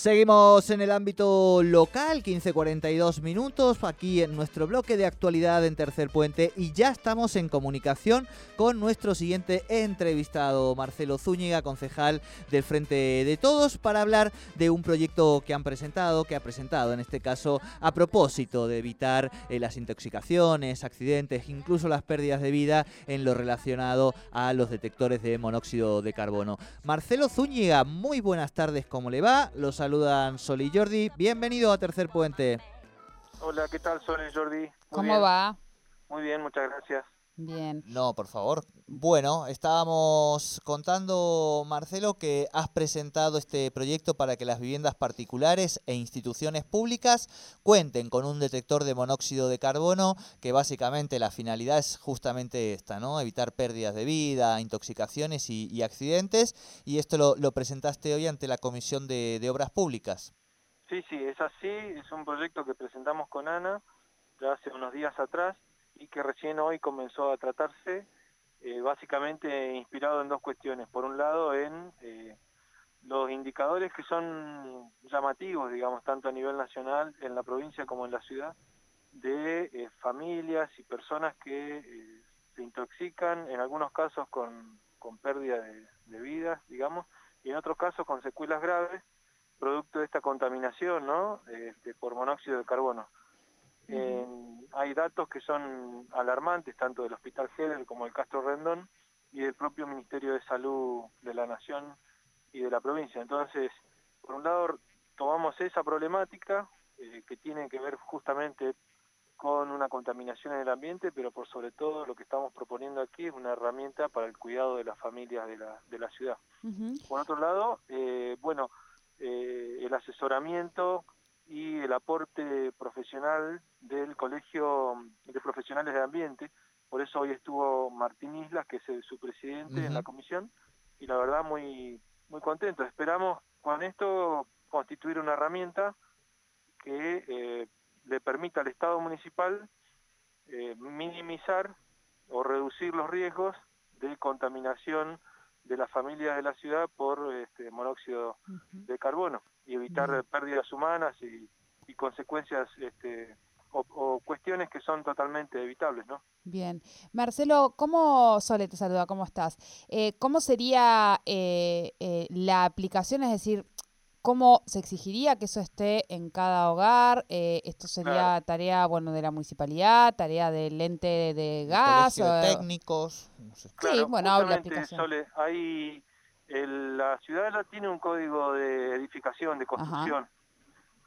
Seguimos en el ámbito local, 15.42 minutos, aquí en nuestro bloque de actualidad en Tercer Puente y ya estamos en comunicación con nuestro siguiente entrevistado, Marcelo Zúñiga, concejal del Frente de Todos, para hablar de un proyecto que han presentado, que ha presentado en este caso a propósito de evitar eh, las intoxicaciones, accidentes, incluso las pérdidas de vida en lo relacionado a los detectores de monóxido de carbono. Marcelo Zúñiga, muy buenas tardes, ¿cómo le va? Los saludan Sol y Jordi. Bienvenido a Tercer Puente. Hola, ¿qué tal Sol y Jordi? ¿Cómo va? Muy bien, muchas gracias. Bien. No, por favor. Bueno, estábamos contando, Marcelo, que has presentado este proyecto para que las viviendas particulares e instituciones públicas cuenten con un detector de monóxido de carbono, que básicamente la finalidad es justamente esta, ¿no? Evitar pérdidas de vida, intoxicaciones y, accidentes. Y esto lo, presentaste hoy ante la Comisión de, de Obras Públicas. Sí, sí, es así. Es un proyecto que presentamos con Ana ya hace unos días atrás y que recién hoy comenzó a tratarse, eh, básicamente inspirado en dos cuestiones. Por un lado, en eh, los indicadores que son llamativos, digamos, tanto a nivel nacional, en la provincia como en la ciudad, de eh, familias y personas que se intoxican, en algunos casos con, con pérdida de, de vidas, digamos, y en otros casos con secuelas graves, producto de esta contaminación, ¿no?, este, por monóxido de carbono. Eh, hay datos que son alarmantes, tanto del Hospital General como del Castro Rendón y del propio Ministerio de Salud de la Nación y de la provincia. Entonces, por un lado, tomamos esa problemática eh, que tiene que ver justamente con una contaminación en el ambiente, pero por sobre todo lo que estamos proponiendo aquí es una herramienta para el cuidado de las familias de la, de la ciudad. Por otro lado, eh, bueno, eh, el asesoramiento el aporte profesional del Colegio de Profesionales de Ambiente. Por eso hoy estuvo Martín Islas, que es su presidente en la comisión, y la verdad muy, muy contento. Esperamos con esto constituir una herramienta que eh, le permita al Estado municipal eh, minimizar o reducir los riesgos de contaminación de las familias de la ciudad por este, monóxido de carbono y evitar pérdidas humanas y, consecuencias este, o, cuestiones que son totalmente evitables, ¿no? Bien. Marcelo, ¿cómo, Sole te saluda, ¿cómo estás? Eh, ¿Cómo sería eh, eh, la aplicación? Es decir, ¿Cómo se exigiría que eso esté en cada hogar? Eh, ¿Esto sería tarea bueno de la municipalidad, tarea del ente de, gas? O... técnicos. sí, bueno, la aplicación. Sole, hay, la ciudad ya tiene un código de edificación, de construcción,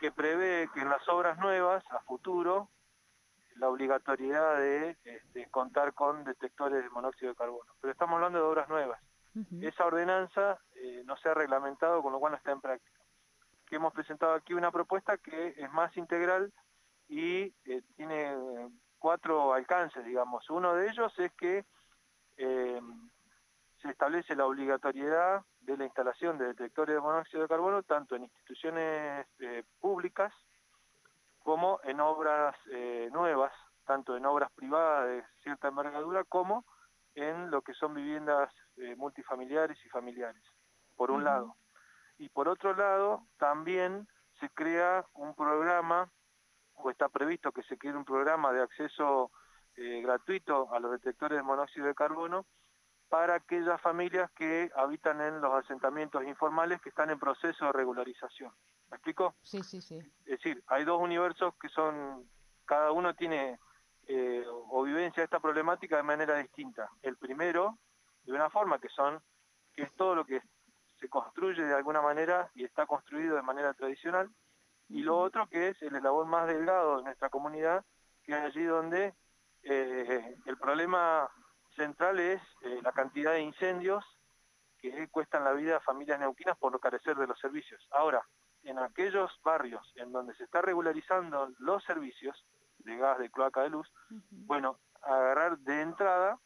que prevé que en las obras nuevas, a futuro, la obligatoriedad de este, contar con detectores de monóxido de carbono. Pero estamos hablando de obras nuevas. Esa ordenanza eh, no se ha reglamentado, con lo cual no está en práctica hemos presentado aquí una propuesta que es más integral y eh, tiene cuatro alcances, digamos. Uno de ellos es que eh, se establece la obligatoriedad de la instalación de detectores de monóxido de carbono tanto en instituciones eh, públicas como en obras nuevas, tanto en obras privadas de cierta envergadura como en lo que son viviendas multifamiliares y familiares, por un lado. Y por otro lado también se crea un programa o está previsto que se cree un programa de acceso eh, gratuito a los detectores de monóxido de carbono para aquellas familias que habitan en los asentamientos informales que están en proceso de regularización. ¿Me explico? Sí, sí, sí. Es decir, hay dos universos que son, cada uno tiene eh, o vivencia esta problemática de manera distinta. El primero, de una forma que son, que es todo lo que se construye de alguna manera y está construido de manera tradicional, y lo otro que es el eslabón más delgado de nuestra comunidad, que es allí donde eh, el problema central es eh, la cantidad de incendios que cuestan la vida a familias neuquinas por no carecer de los servicios. Ahora, en aquellos barrios en donde se está regularizando los servicios de gas, de cloaca, de luz, bueno, agarrar de entrada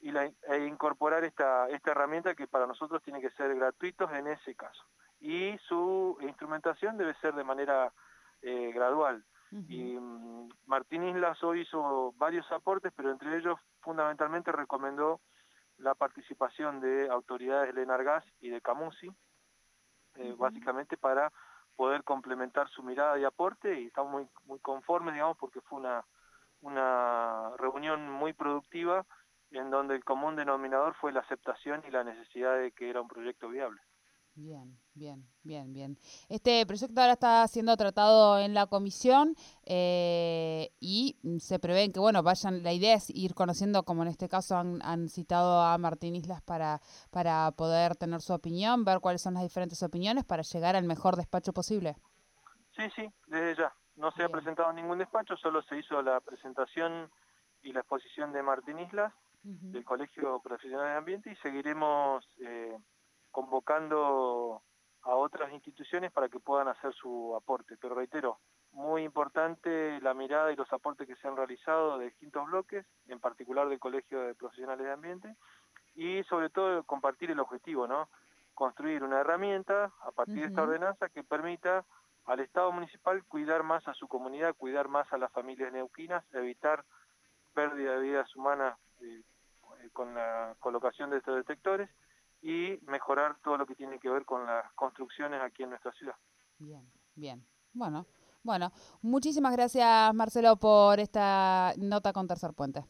y la, e incorporar esta, esta herramienta que para nosotros tiene que ser gratuitos en ese caso. Y su instrumentación debe ser de manera eh, gradual. Y mm, Martín Islas hoy hizo varios aportes, pero entre ellos fundamentalmente recomendó la participación de autoridades de Lenargas y de Camusi, eh, básicamente para poder complementar su mirada y aporte y estamos muy, muy conformes, digamos, porque fue una, una reunión muy productiva en donde el común denominador fue la aceptación y la necesidad de que era un proyecto viable. Bien, bien, bien, bien. Este proyecto ahora está siendo tratado en la comisión eh, y se prevén que, bueno, vayan, la idea es ir conociendo, como en este caso han, citado a Martín Islas para, para poder tener su opinión, ver cuáles son las diferentes opiniones para llegar al mejor despacho posible. Sí, sí, desde ya. No se ha presentado ningún despacho, solo se hizo la presentación y la exposición de Martín Islas del Colegio Profesional de Ambiente y seguiremos eh, convocando a otras instituciones para que puedan hacer su aporte. Pero reitero, muy importante la mirada y los aportes que se han realizado de distintos bloques, en particular del Colegio de Profesionales de Ambiente, y sobre todo compartir el objetivo, ¿no? Construir una herramienta a partir de esta ordenanza que permita al Estado municipal cuidar más a su comunidad, cuidar más a las familias neuquinas, evitar pérdida de vidas humanas eh, con la colocación de estos detectores y mejorar todo lo que tiene que ver con las construcciones aquí en nuestra ciudad. Bien, bien. Bueno, bueno, muchísimas gracias Marcelo por esta nota con Tercer Puente.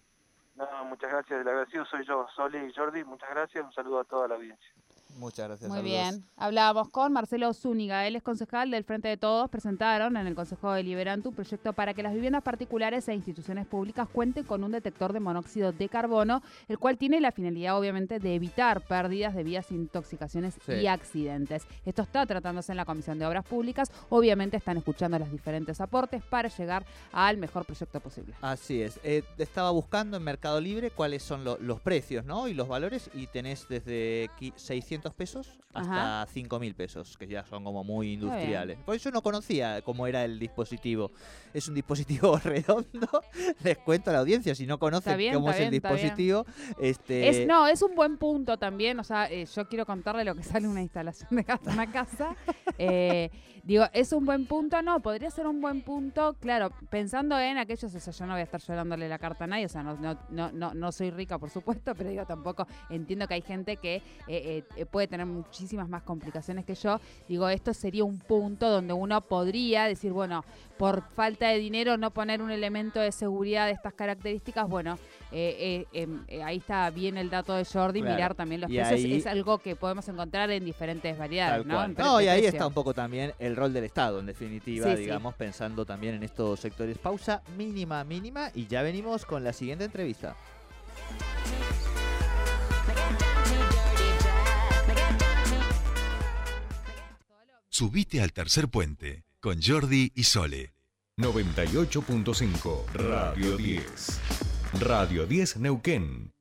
No, muchas gracias, el agradecido soy yo, Soli y Jordi, muchas gracias, un saludo a toda la audiencia. Muchas gracias. Muy bien. Hablábamos con Marcelo Zúñiga, él es concejal del Frente de Todos. Presentaron en el Consejo Deliberante un proyecto para que las viviendas particulares e instituciones públicas cuenten con un detector de monóxido de carbono, el cual tiene la finalidad, obviamente, de evitar pérdidas de vías, intoxicaciones y accidentes. Esto está tratándose en la Comisión de Obras Públicas. Obviamente están escuchando los diferentes aportes para llegar al mejor proyecto posible. Así es. Eh, estaba buscando en Mercado Libre cuáles son los precios ¿no? y los valores y tenés desde 600 pesos hasta 5.000 pesos, que ya son como muy industriales. Por eso no conocía cómo era el dispositivo. Es un dispositivo redondo. Les cuento a la audiencia, si no conocen cómo es el dispositivo. Este... Es, no, es un buen punto también. O sea, eh, yo quiero contarle lo que sale una instalación de una casa. eh, Digo, ¿es un buen punto? No, podría ser un buen punto, claro, pensando en aquellos, o sea, yo no voy a estar llorándole la carta a nadie, o sea, no, no, no, no soy rica, por supuesto, pero digo, tampoco entiendo que hay gente que eh, puede tener muchísimas más complicaciones que yo. Digo, esto sería un punto donde uno podría decir, bueno, por falta de dinero no poner un elemento de seguridad de estas características, bueno, em, ahí está bien el dato de Jordi, mirar también los precios, es algo que podemos encontrar en diferentes variedades, ¿no? No, y ahí está un poco también el el rol del Estado, en definitiva, digamos, pensando también en estos sectores. Pausa mínima, mínima, y ya venimos con la siguiente entrevista. Subite al tercer puente con Jordi y Sole. 98.5 Radio 10. Radio 10 Neuquén.